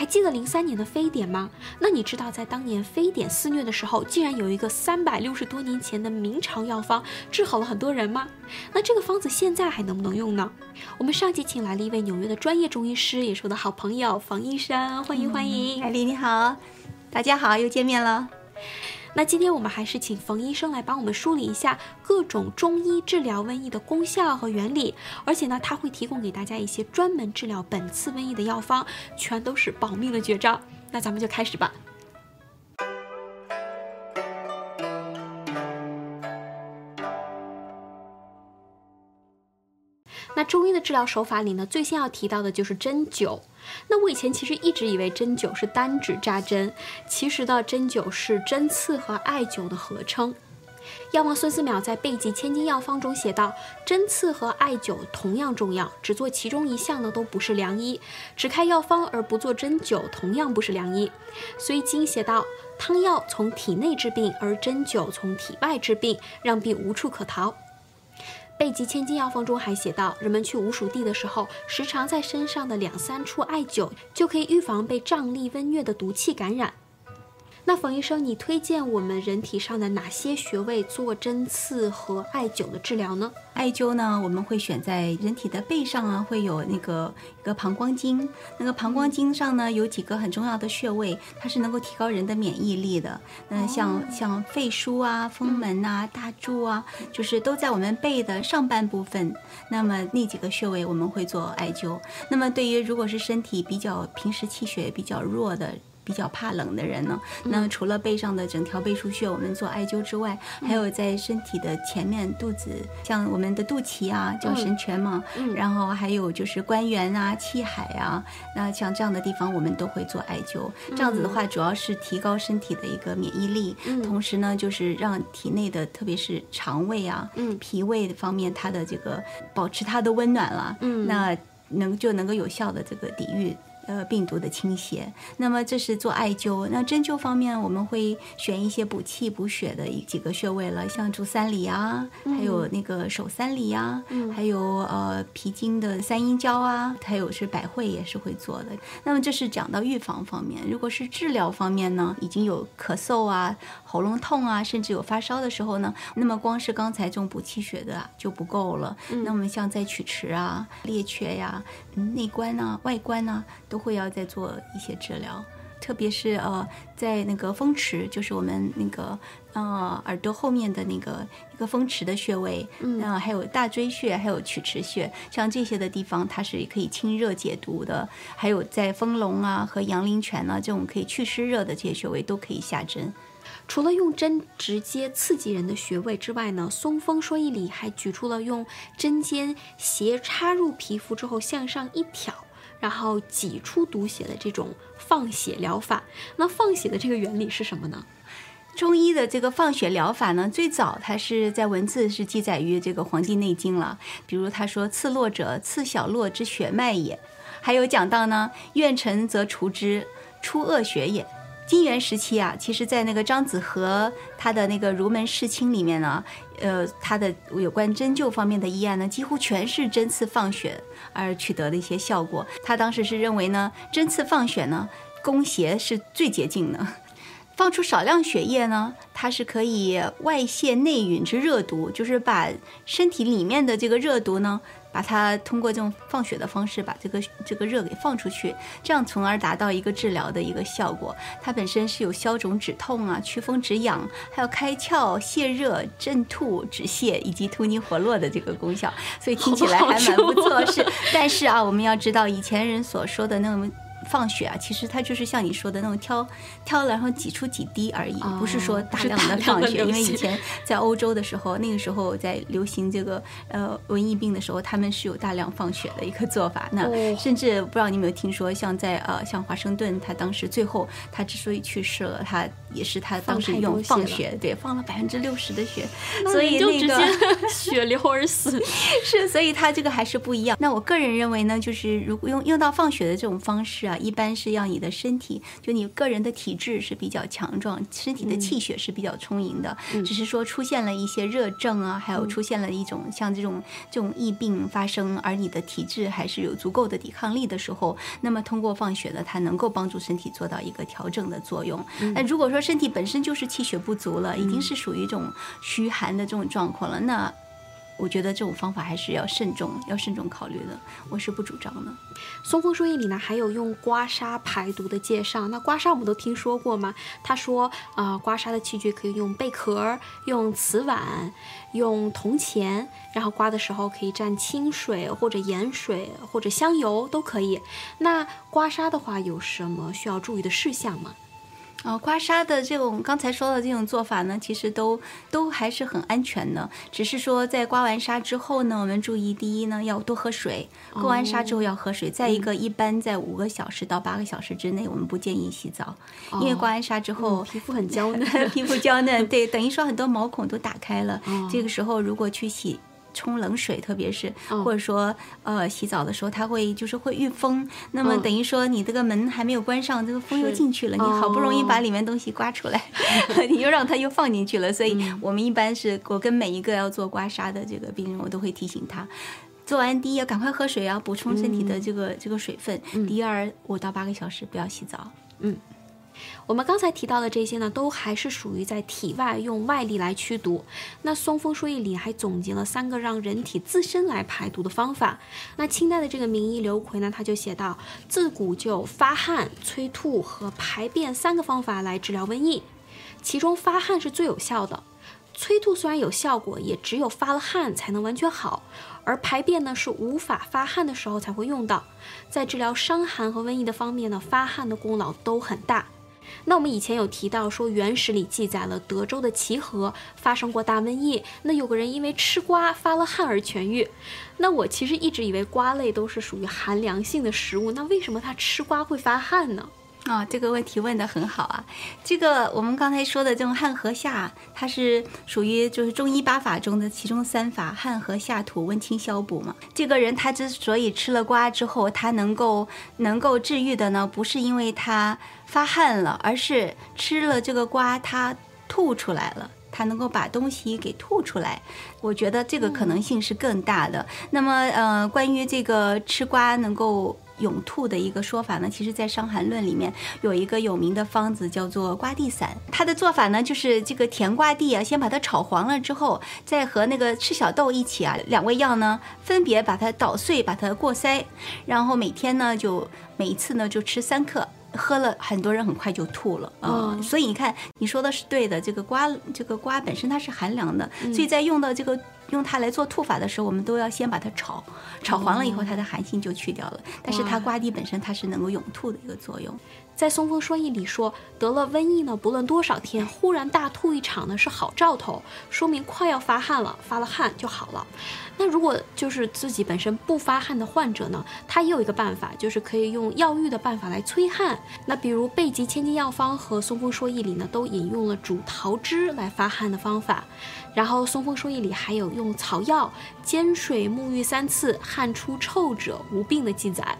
还记得零三年的非典吗？那你知道在当年非典肆虐的时候，竟然有一个三百六十多年前的明朝药方治好了很多人吗？那这个方子现在还能不能用呢？我们上集请来了一位纽约的专业中医师，也是我的好朋友房医生，欢迎欢迎。艾丽你好，大家好，又见面了。那今天我们还是请冯医生来帮我们梳理一下各种中医治疗瘟疫的功效和原理，而且呢，他会提供给大家一些专门治疗本次瘟疫的药方，全都是保命的绝招。那咱们就开始吧。那中医的治疗手法里呢，最先要提到的就是针灸。那我以前其实一直以为针灸是单指扎针，其实呢针灸是针刺和艾灸的合称。药王孙思邈在《备急千金药方》中写道：“针刺和艾灸同样重要，只做其中一项呢都不是良医；只开药方而不做针灸，同样不是良医。”所以经写道：“汤药从体内治病，而针灸从体外治病，让病无处可逃。”《备急千金药方》中还写道，人们去无鼠地的时候，时常在身上的两三处艾灸，就可以预防被瘴疠温疟的毒气感染。那冯医生，你推荐我们人体上的哪些穴位做针刺和艾灸的治疗呢？艾灸呢，我们会选在人体的背上啊，会有那个一个膀胱经，那个膀胱经上呢有几个很重要的穴位，它是能够提高人的免疫力的。那像像肺腧啊、风门呐、大柱啊，就是都在我们背的上半部分。那么那几个穴位我们会做艾灸。那么对于如果是身体比较平时气血比较弱的。比较怕冷的人呢，那除了背上的整条背腧穴我们做艾灸之外，还有在身体的前面肚子，像我们的肚脐啊，叫神阙嘛，然后还有就是关元啊、气海啊，那像这样的地方我们都会做艾灸。这样子的话，主要是提高身体的一个免疫力，同时呢，就是让体内的特别是肠胃啊、脾胃方面，它的这个保持它的温暖了，那能就能够有效的这个抵御。呃，病毒的倾斜，那么这是做艾灸。那针灸方面，我们会选一些补气补血的几个穴位了，像足三里啊，还有那个手三里啊，还有呃脾经的三阴交啊，还有是百会也是会做的。那么这是讲到预防方面，如果是治疗方面呢，已经有咳嗽啊、喉咙痛啊，甚至有发烧的时候呢，那么光是刚才这种补气血的就不够了。那么像在曲池啊、列缺呀、内关啊、外关啊。都会要再做一些治疗，特别是呃，在那个风池，就是我们那个呃耳朵后面的那个一个风池的穴位，嗯，还有大椎穴，还有曲池穴，像这些的地方，它是可以清热解毒的。还有在丰隆啊和阳陵泉呢这种可以祛湿热的这些穴位都可以下针。除了用针直接刺激人的穴位之外呢，松风说医里还举出了用针尖斜插入皮肤之后向上一挑。然后挤出毒血的这种放血疗法，那放血的这个原理是什么呢？中医的这个放血疗法呢，最早它是在文字是记载于这个《黄帝内经》了。比如他说：“刺络者，刺小络之血脉也。”还有讲到呢：“愿臣则除之，出恶血也。”金元时期啊，其实，在那个张子和他的那个《儒门世卿》里面呢，呃，他的有关针灸方面的医案呢，几乎全是针刺放血而取得的一些效果。他当时是认为呢，针刺放血呢，攻邪是最捷径的。放出少量血液呢，它是可以外泄内蕴之热毒，就是把身体里面的这个热毒呢，把它通过这种放血的方式，把这个这个热给放出去，这样从而达到一个治疗的一个效果。它本身是有消肿止痛啊、祛风止痒，还有开窍泄热、镇吐止泻以及突尼活络的这个功效，所以听起来还蛮不错。是，但是啊，我们要知道以前人所说的那种。放血啊，其实它就是像你说的那种挑挑，然后挤出几滴而已，不是说大量的放血。因为以前在欧洲的时候，那个时候在流行这个呃瘟疫病的时候，他们是有大量放血的一个做法。那甚至不知道你有没有听说，像在呃像华盛顿，他当时最后他之所以去世了，他也是他当时用放血，对，放了百分之六十的血，所以那个 血流而死。是，所以他这个还是不一样。那我个人认为呢，就是如果用用到放血的这种方式。疗一般是要你的身体，就你个人的体质是比较强壮，身体的气血是比较充盈的。只是说出现了一些热症啊，还有出现了一种像这种这种疫病发生，而你的体质还是有足够的抵抗力的时候，那么通过放血呢，它能够帮助身体做到一个调整的作用。那如果说身体本身就是气血不足了，已经是属于一种虚寒的这种状况了，那。我觉得这种方法还是要慎重，要慎重考虑的。我是不主张的。松风书液里呢还有用刮痧排毒的介绍。那刮痧我们都听说过吗？他说，呃，刮痧的器具可以用贝壳、用瓷碗、用铜钱，然后刮的时候可以蘸清水或者盐水或者香油都可以。那刮痧的话有什么需要注意的事项吗？啊，刮痧的这种刚才说的这种做法呢，其实都都还是很安全的。只是说在刮完痧之后呢，我们注意第一呢要多喝水，刮完痧之后要喝水。再一个，一般在五个小时到八个小时之内，我们不建议洗澡，因为刮完痧之后皮肤很娇嫩，皮肤娇嫩，对，等于说很多毛孔都打开了。这个时候如果去洗。冲冷水，特别是或者说呃洗澡的时候，它会就是会遇风，那么等于说你这个门还没有关上，这个风又进去了，你好不容易把里面东西刮出来，你又让它又放进去了，所以我们一般是我跟每一个要做刮痧的这个病人，我都会提醒他，做完第一要赶快喝水，要补充身体的这个这个水分，第二五到八个小时不要洗澡，嗯。我们刚才提到的这些呢，都还是属于在体外用外力来驱毒。那松风说液里还总结了三个让人体自身来排毒的方法。那清代的这个名医刘奎呢，他就写到，自古就发汗、催吐和排便三个方法来治疗瘟疫，其中发汗是最有效的。催吐虽然有效果，也只有发了汗才能完全好。而排便呢，是无法发汗的时候才会用到。在治疗伤寒和瘟疫的方面呢，发汗的功劳都很大。那我们以前有提到说，原始里记载了德州的齐河发生过大瘟疫，那有个人因为吃瓜发了汗而痊愈。那我其实一直以为瓜类都是属于寒凉性的食物，那为什么它吃瓜会发汗呢？啊，这个问题问得很好啊！这个我们刚才说的这种汗和下，它是属于就是中医八法中的其中三法，汗和下土温清消补嘛。这个人他之所以吃了瓜之后，他能够能够治愈的呢，不是因为他发汗了，而是吃了这个瓜他吐出来了，他能够把东西给吐出来。我觉得这个可能性是更大的。那么呃，关于这个吃瓜能够。涌吐的一个说法呢，其实，在《伤寒论》里面有一个有名的方子叫做瓜地散。它的做法呢，就是这个甜瓜地啊，先把它炒黄了之后，再和那个赤小豆一起啊，两味药呢，分别把它捣碎，把它过筛，然后每天呢，就每一次呢，就吃三克。喝了很多人很快就吐了啊，所以你看你说的是对的，这个瓜这个瓜本身它是寒凉的，所以在用到这个用它来做吐法的时候，我们都要先把它炒，炒黄了以后它的寒性就去掉了，但是它瓜蒂本身它是能够永吐的一个作用。在《松风说疫》里说，得了瘟疫呢，不论多少天，忽然大吐一场呢，是好兆头，说明快要发汗了，发了汗就好了。那如果就是自己本身不发汗的患者呢，他也有一个办法，就是可以用药浴的办法来催汗。那比如《备急千金药方》和《松风说疫》里呢，都引用了煮桃汁来发汗的方法。然后《松风说疫》里还有用草药煎水沐浴三次，汗出臭者无病的记载。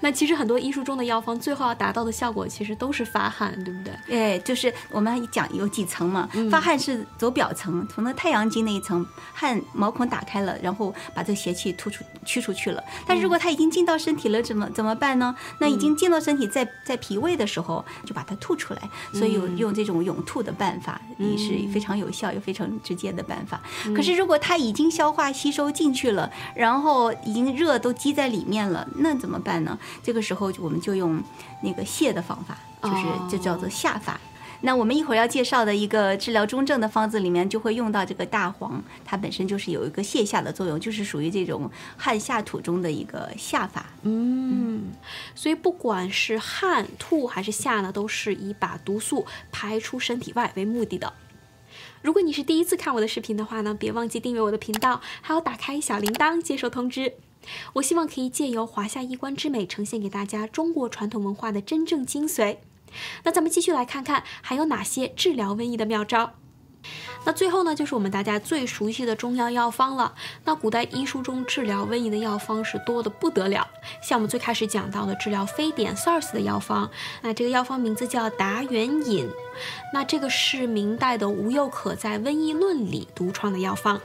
那其实很多医书中的药方，最后要达到的效果，其实都是发汗，对不对？哎，就是我们讲有几层嘛，发汗是走表层，从那太阳经那一层，汗毛孔打开了，然后把这邪气吐出驱出去了。但是如果它已经进到身体了，怎么怎么办呢？那已经进到身体，在在脾胃的时候，就把它吐出来。所以有用这种涌吐的办法，也是非常有效又非常直接的办法。可是如果它已经消化吸收进去了，然后已经热都积在里面了，那怎么办呢？这个时候我们就用那个泻的方法，就是就叫做下法。那我们一会儿要介绍的一个治疗中症的方子里面就会用到这个大黄，它本身就是有一个泻下的作用，就是属于这种汗下吐中的一个下法。嗯，所以不管是汗吐还是下呢，都是以把毒素排出身体外为目的的。如果你是第一次看我的视频的话呢，别忘记订阅我的频道，还要打开小铃铛接受通知。我希望可以借由华夏衣冠之美，呈现给大家中国传统文化的真正精髓。那咱们继续来看看还有哪些治疗瘟疫的妙招。那最后呢，就是我们大家最熟悉的中药药方了。那古代医书中治疗瘟疫的药方是多的不得了，像我们最开始讲到的治疗非典 SARS 的药方，那这个药方名字叫达元饮，那这个是明代的吴又可在《瘟疫论》里独创的药方。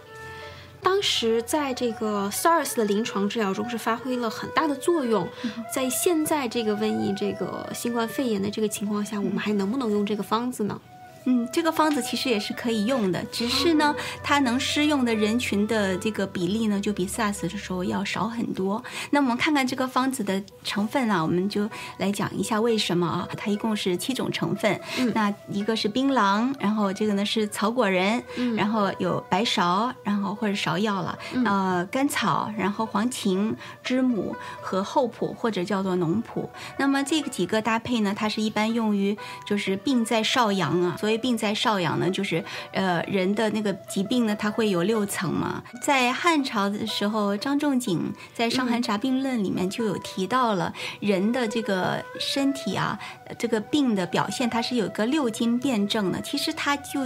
当时在这个 SARS 的临床治疗中是发挥了很大的作用，在现在这个瘟疫、这个新冠肺炎的这个情况下，我们还能不能用这个方子呢？嗯，这个方子其实也是可以用的，只是呢，它能适用的人群的这个比例呢，就比 SARS 的时候要少很多。那我们看看这个方子的成分啊，我们就来讲一下为什么啊。它一共是七种成分，那一个是槟榔，然后这个呢是草果仁，然后有白芍，然后或者芍药了，呃，甘草，然后黄芩、知母和厚朴或者叫做浓朴。那么这个几个搭配呢，它是一般用于就是病在少阳啊，所以。病在少阳呢，就是呃人的那个疾病呢，它会有六层嘛。在汉朝的时候，张仲景在《伤寒杂病论》里面就有提到了人的这个身体啊，这个病的表现，它是有个六经辩证的。其实他就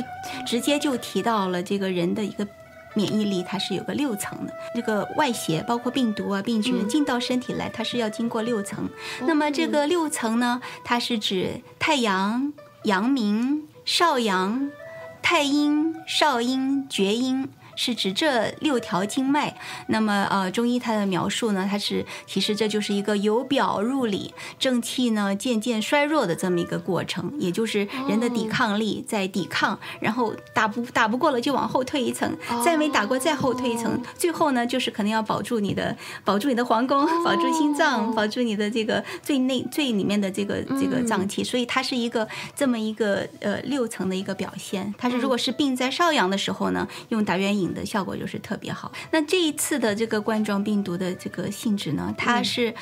直接就提到了这个人的一个免疫力，它是有个六层的。这个外邪包括病毒啊、病菌进到身体来，它是要经过六层。那么这个六层呢，它是指太阳、阳明。少阳、太阴、少阴、厥阴。是指这六条经脉，那么呃，中医它的描述呢，它是其实这就是一个由表入里，正气呢渐渐衰弱的这么一个过程，也就是人的抵抗力在抵抗，然后打不打不过了就往后退一层，再没打过再后退一层，最后呢就是可能要保住你的保住你的皇宫，保住心脏，保住你的这个最内最里面的这个这个脏器，所以它是一个这么一个呃六层的一个表现。它是如果是病在少阳的时候呢，用达元饮。的效果就是特别好。那这一次的这个冠状病毒的这个性质呢，它是。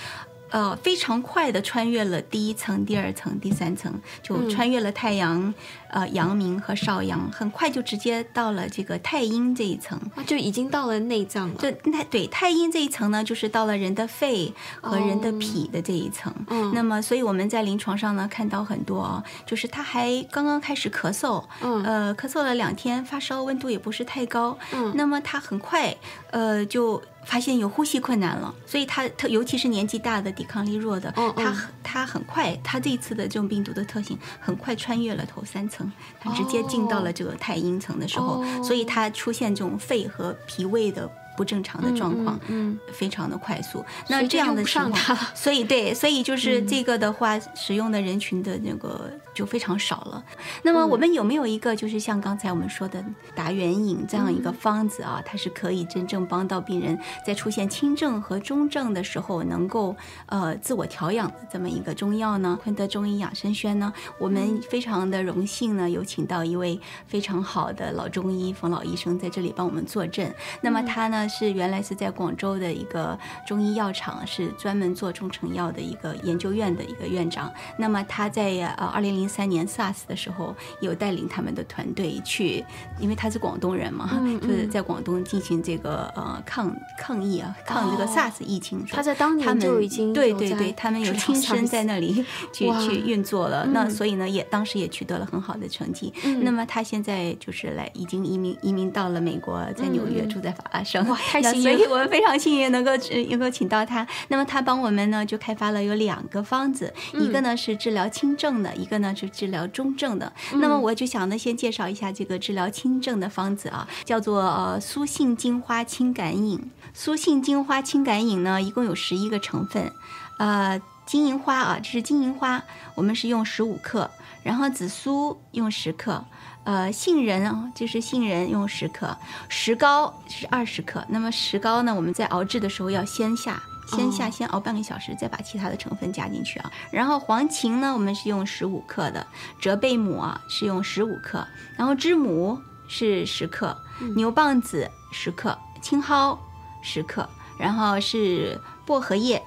呃，非常快的穿越了第一层、第二层、第三层，就穿越了太阳、呃阳明和少阳，很快就直接到了这个太阴这一层，就已经到了内脏了。就太对太阴这一层呢，就是到了人的肺和人的脾的这一层。嗯，那么所以我们在临床上呢看到很多啊，就是他还刚刚开始咳嗽，嗯，呃，咳嗽了两天，发烧，温度也不是太高，嗯，那么他很快，呃，就。发现有呼吸困难了，所以他特尤其是年纪大的、抵抗力弱的，他他很快，他这一次的这种病毒的特性很快穿越了头三层，他直接进到了这个太阴层的时候，所以他出现这种肺和脾胃的。不正常的状况，嗯，非常的快速。那这样的情况，所以对，所以就是这个的话，使用的人群的那个就非常少了。那么我们有没有一个，就是像刚才我们说的达元饮这样一个方子啊？它是可以真正帮到病人在出现轻症和中症的时候，能够呃自我调养的这么一个中药呢？昆德中医养生轩呢，我们非常的荣幸呢，有请到一位非常好的老中医冯老医生在这里帮我们坐镇。那么他呢？是原来是在广州的一个中医药厂，是专门做中成药的一个研究院的一个院长。那么他在呃二零零三年 SARS 的时候，有带领他们的团队去，因为他是广东人嘛，就是在广东进行这个呃抗抗疫啊，抗这个 SARS 疫情。他在当年就已经对对对，他们有亲身在那里去去运作了。那所以呢，也当时也取得了很好的成绩。那么他现在就是来已经移民移民到了美国，在纽约住在法拉盛。太幸运，所以我们非常幸运能够能够请到他。那么他帮我们呢，就开发了有两个方子，一个呢是治疗轻症的，一个呢是治疗中症的。那么我就想呢，先介绍一下这个治疗轻症的方子啊，叫做呃苏杏金花清感饮。苏杏金花清感饮呢，一共有十一个成分，呃，金银花啊，这是金银花，我们是用十五克，然后紫苏用十克。呃，杏仁啊，就是杏仁用十克，石膏是二十克。那么石膏呢，我们在熬制的时候要先下，先下，先熬半个小时，再把其他的成分加进去啊。然后黄芩呢，我们是用十五克的，折贝母啊是用十五克，然后知母是十克，牛蒡子十克，青蒿十克，然后是薄荷叶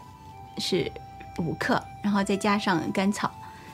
是五克，然后再加上甘草。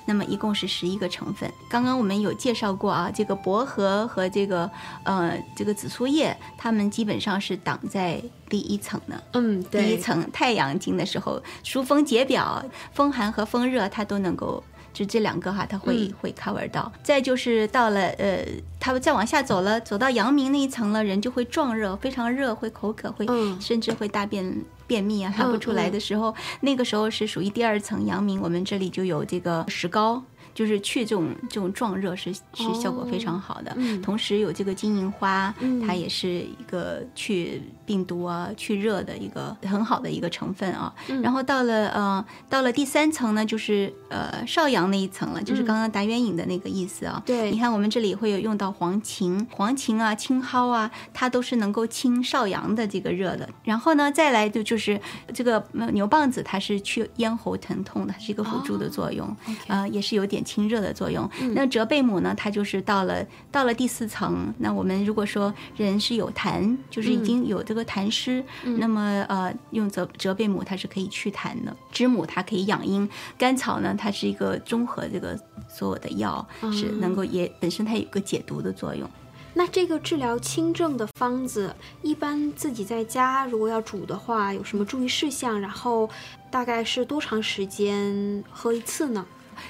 那么一共是十一个成分。刚刚我们有介绍过啊，这个薄荷和这个呃这个紫苏叶，它们基本上是挡在第一层的。嗯，第一层太阳经的时候，疏风解表，风寒和风热它都能够就这两个哈，它会、会 cover 到。再就是到了呃，它再往下走了，走到阳明那一层了，人就会壮热，非常热，会口渴，会、嗯甚至会大便。便秘啊，排不出来的时候，那个时候是属于第二层阳明，我们这里就有这个石膏，就是去这种这种壮热是是效果非常好的。嗯同时有这个金银花，嗯它也是一个去病毒啊、去热的一个很好的一个成分啊。嗯然后到了呃到了第三层呢，就是呃少阳那一层了，就是刚刚达元饮的那个意思啊。嗯对你看我们这里会有用到黄芩、黄芩啊、青蒿啊，它都是能够清少阳的这个热的。然后呢，再来就就是这个呃牛蒡子，它是去咽喉疼痛的，它是一个辅助的作用，呃，也是有点清热的作用。那折贝母呢，它就是到了到了第四层。那我们如果说人是有痰，就是已经有这个痰湿，那么呃，用折折贝母它是可以祛痰的，知母它可以养阴，甘草呢它是一个综合这个所有的药，是能够也本身它有一个解毒的作用。那这个治疗轻症的方子，一般自己在家如果要煮的话，有什么注意事项？然后大概是多长时间喝一次呢？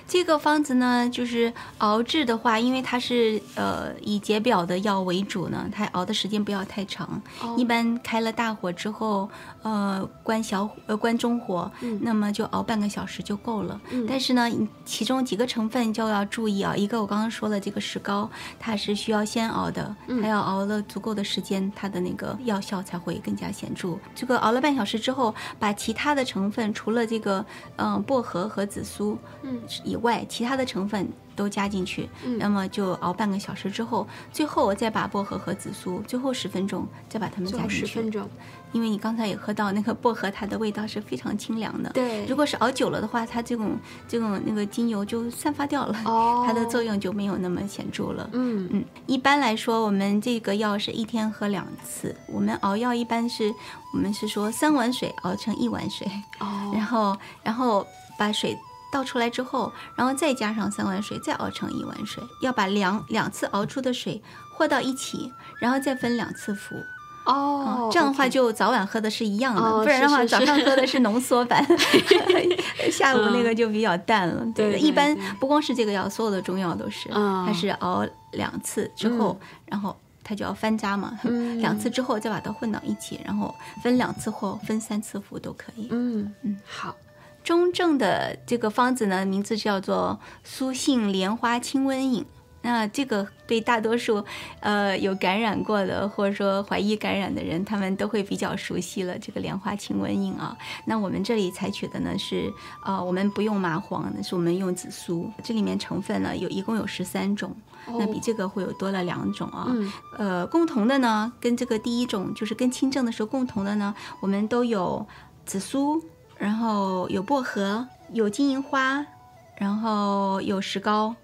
这个方子呢，就是熬制的话，因为它是呃以解表的药为主呢，它熬的时间不要太长。哦一般开了大火之后，呃关小火呃关中火，嗯那么就熬半个小时就够了。嗯但是呢，其中几个成分就要注意啊。一个我刚刚说了，这个石膏它是需要先熬的，嗯它要熬了足够的时间，它的那个药效才会更加显著。这个熬了半小时之后，把其他的成分除了这个嗯、呃薄荷和紫苏，嗯以外，其他的成分都加进去，嗯那么就熬半个小时之后，最后我再把薄荷和紫苏，最后十分钟再把它们加进去。十分钟。因为你刚才也喝到那个薄荷，它的味道是非常清凉的。对如果是熬久了的话，它这种这种那个精油就散发掉了，哦它的作用就没有那么显著了。嗯嗯，一般来说，我们这个药是一天喝两次。我们熬药一般是，我们是说三碗水熬成一碗水，哦然后然后把水倒出来之后，然后再加上三碗水，再熬成一碗水。要把两两次熬出的水和到一起，然后再分两次服。哦，这样的话就早晚喝的是一样的，哦不然的话早上喝的是浓缩版，下午那个就比较淡了。对对一般不光是这个药，所有的中药都是，嗯它是熬两次之后，然后。它就要翻渣嘛，嗯两次之后再把它混到一起，然后分两次或分三次服都可以。嗯嗯好，中正的这个方子呢，名字叫做苏杏莲花清瘟饮。那这个对大多数呃有感染过的，或者说怀疑感染的人，他们都会比较熟悉了这个莲花清瘟饮啊。那我们这里采取的呢是呃，我们不用麻黄，是我们用紫苏。这里面成分呢有一共有十三种，那比这个会有多了两种啊。呃，共同的呢，跟这个第一种就是跟清症的时候共同的呢，我们都有紫苏，然后有薄荷，有金银花，然后有石膏，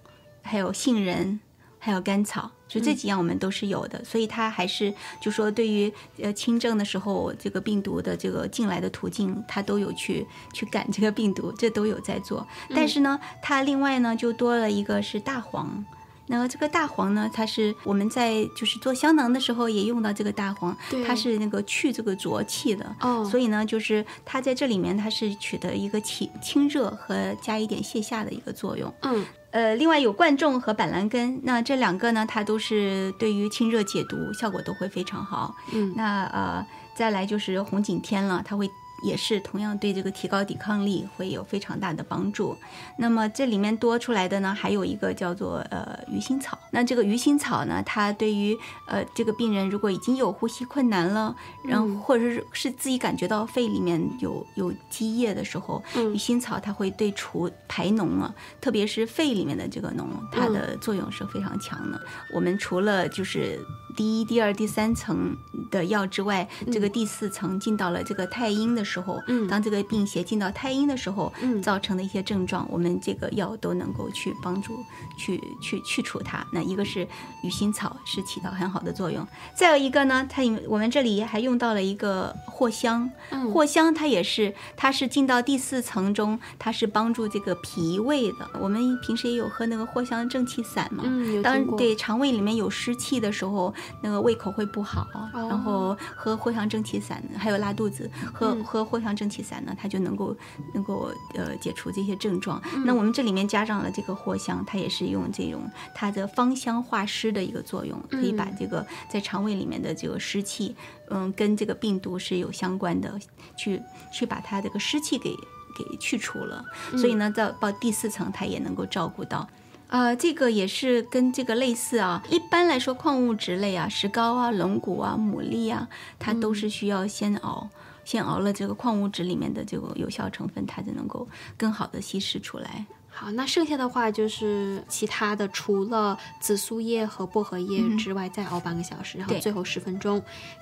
还有杏仁，还有甘草。就这几样我们都是有的，所以它还是就说对于呃轻症的时候，这个病毒的这个进来的途径，它都有去去赶这个病毒，这都有在做。但是呢，它另外呢就多了一个是大黄，那这个大黄呢，它是我们在就是做香囊的时候也用到这个大黄对，它是那个去这个浊气的。哦，所以呢，就是它在这里面，它是取得一个清清热和加一点泻下的一个作用。嗯呃，另外有贯众和板蓝根，那这两个呢，它都是对于清热解毒效果都会非常好。嗯那呃，再来就是红景天了，它会也是同样对这个提高抵抗力会有非常大的帮助。那么这里面多出来的呢，还有一个叫做呃鱼腥草。那这个鱼腥草呢，它对于呃这个病人如果已经有呼吸困难了，然后嗯或者是是自己感觉到肺里面有有积液的时候，嗯鱼腥草它会对除排脓啊，特别是肺里面的这个脓，它的作用是非常强的。我们除了就是第一、第二、第三层的药之外，这个第四层进到了这个太阴的时候，嗯。当这个病邪进到太阴的时候，嗯。造成的一些症状，我们这个药都能够去帮助去去去除它。那一个是鱼腥草是起到很好的作用，再有一个呢，它我们这里还用到了一个藿香，嗯。藿香它也是，它是进到第四层中，它是帮助这个脾胃的。我们平时也有喝那个藿香正气散嘛，嗯有当对肠胃里面有湿气的时候，那个胃口会不好，哦然后喝藿香正气散，还有拉肚子，喝、嗯喝藿香正气散呢，它就能够能够呃解除这些症状。嗯那我们这里面加上了这个藿香，它也是用这种它的芳香化湿的一个作用，可以把嗯这个在肠胃里面的这个湿气，嗯，跟这个病毒是有相关的，去去把它这个湿气给给去除了。所以呢，到到第四层，它也能够照顾到。呃，这个也是跟这个类似啊。一般来说，矿物质类啊，石膏啊、龙骨啊、牡蛎啊，它都是需要先熬，先熬了这个矿物质里面的这个有效成分，它才能够更好的稀释出来。好，那剩下的话就是其他的，除了紫苏叶和薄荷叶之外，再熬半个小时，然后最后十分钟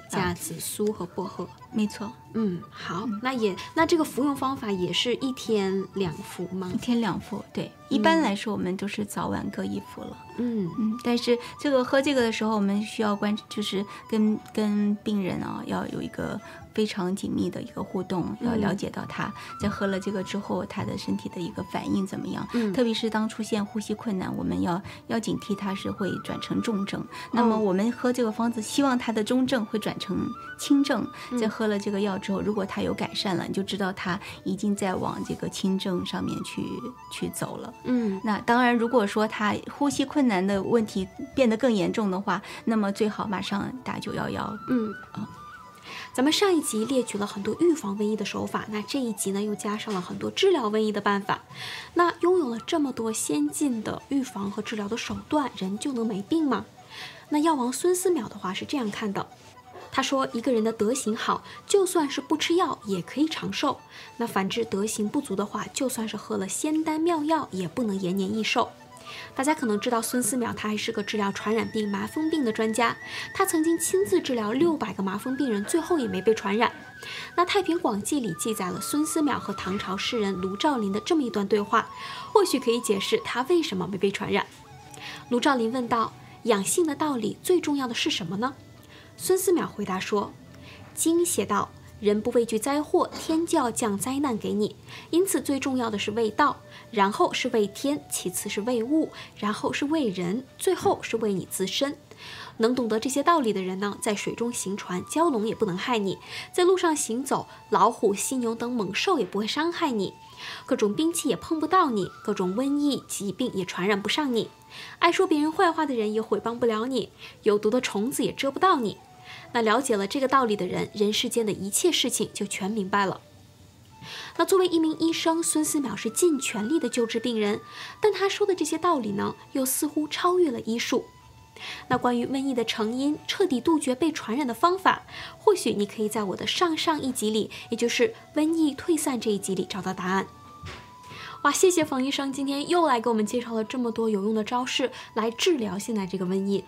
加紫苏和薄荷。没错，嗯，好，那也那这个服用方法也是一天两服吗一？天两服。对，一般来说我们都是早晚各一服了。嗯嗯，但是这个喝这个的时候，我们需要关，就是跟跟病人啊要有一个非常紧密的一个互动，要了解到他在喝了这个之后，他的身体的一个反应怎么样。嗯特别是当出现呼吸困难，我们要要警惕他是会转成重症。那么哦我们喝这个方子，希望他的中症会转成轻症。在喝了这个药之后，如果他有改善了，你就知道他已经在往这个轻症上面去去走了。嗯那当然，如果说他呼吸困难的问题变得更严重的话，那么最好马上打九幺幺。嗯。咱们上一集列举了很多预防瘟疫的手法，那这一集呢又加上了很多治疗瘟疫的办法。那拥有了这么多先进的预防和治疗的手段，人就能没病吗？那药王孙思邈的话是这样看的，他说一个人的德行好，就算是不吃药也可以长寿；那反之德行不足的话，就算是喝了仙丹妙药，也不能延年益寿。大家可能知道孙思邈，他还是个治疗传染病麻风病的专家。他曾经亲自治疗六百个麻风病人，最后也没被传染。那《太平广记》里记载了孙思邈和唐朝诗人卢照邻的这么一段对话，或许可以解释他为什么没被传染。卢照邻问道：“养性的道理最重要的是什么呢？”孙思邈回答说：“经写道。”人不畏惧灾祸，天就要降灾难给你。因此，最重要的是为道，然后是为天，其次是为物，然后是为人，最后是为你自身。能懂得这些道理的人呢，在水中行船，蛟龙也不能害你；在路上行走，老虎、犀牛等猛兽也不会伤害你；各种兵器也碰不到你，各种瘟疫、疾病也传染不上你。爱说别人坏话的人也毁谤不了你，有毒的虫子也蛰不到你。那了解了这个道理的人，人世间的一切事情就全明白了。那作为一名医生，孙思邈是尽全力的救治病人，但他说的这些道理呢，又似乎超越了医术。那关于瘟疫的成因、彻底杜绝被传染的方法，或许你可以在我的上上一集里，也就是瘟疫退散这一集里找到答案。哇，谢谢冯医生，今天又来给我们介绍了这么多有用的招式来治疗现在这个瘟疫。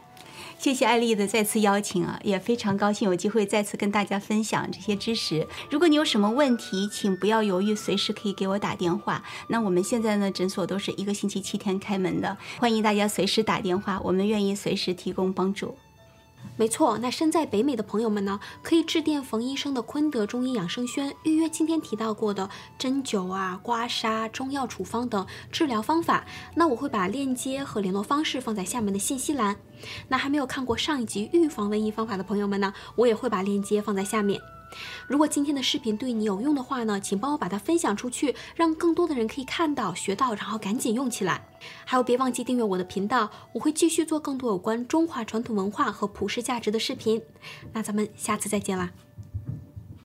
谢谢艾丽的再次邀请啊，也非常高兴有机会再次跟大家分享这些知识。如果你有什么问题，请不要犹豫，随时可以给我打电话。那我们现在呢，诊所都是一个星期七天开门的，欢迎大家随时打电话，我们愿意随时提供帮助。没错，那身在北美的朋友们呢，可以致电冯医生的昆德中医养生轩，预约今天提到过的针灸啊、刮痧、中药处方等治疗方法。那我会把链接和联络方式放在下面的信息栏。那还没有看过上一集预防瘟疫方法的朋友们呢，我也会把链接放在下面。如果今天的视频对你有用的话呢，请帮我把它分享出去，让更多的人可以看到、学到，然后赶紧用起来。还有，别忘记订阅我的频道，我会继续做更多有关中华传统文化和普世价值的视频。那咱们下次再见啦！